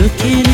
looking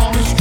promise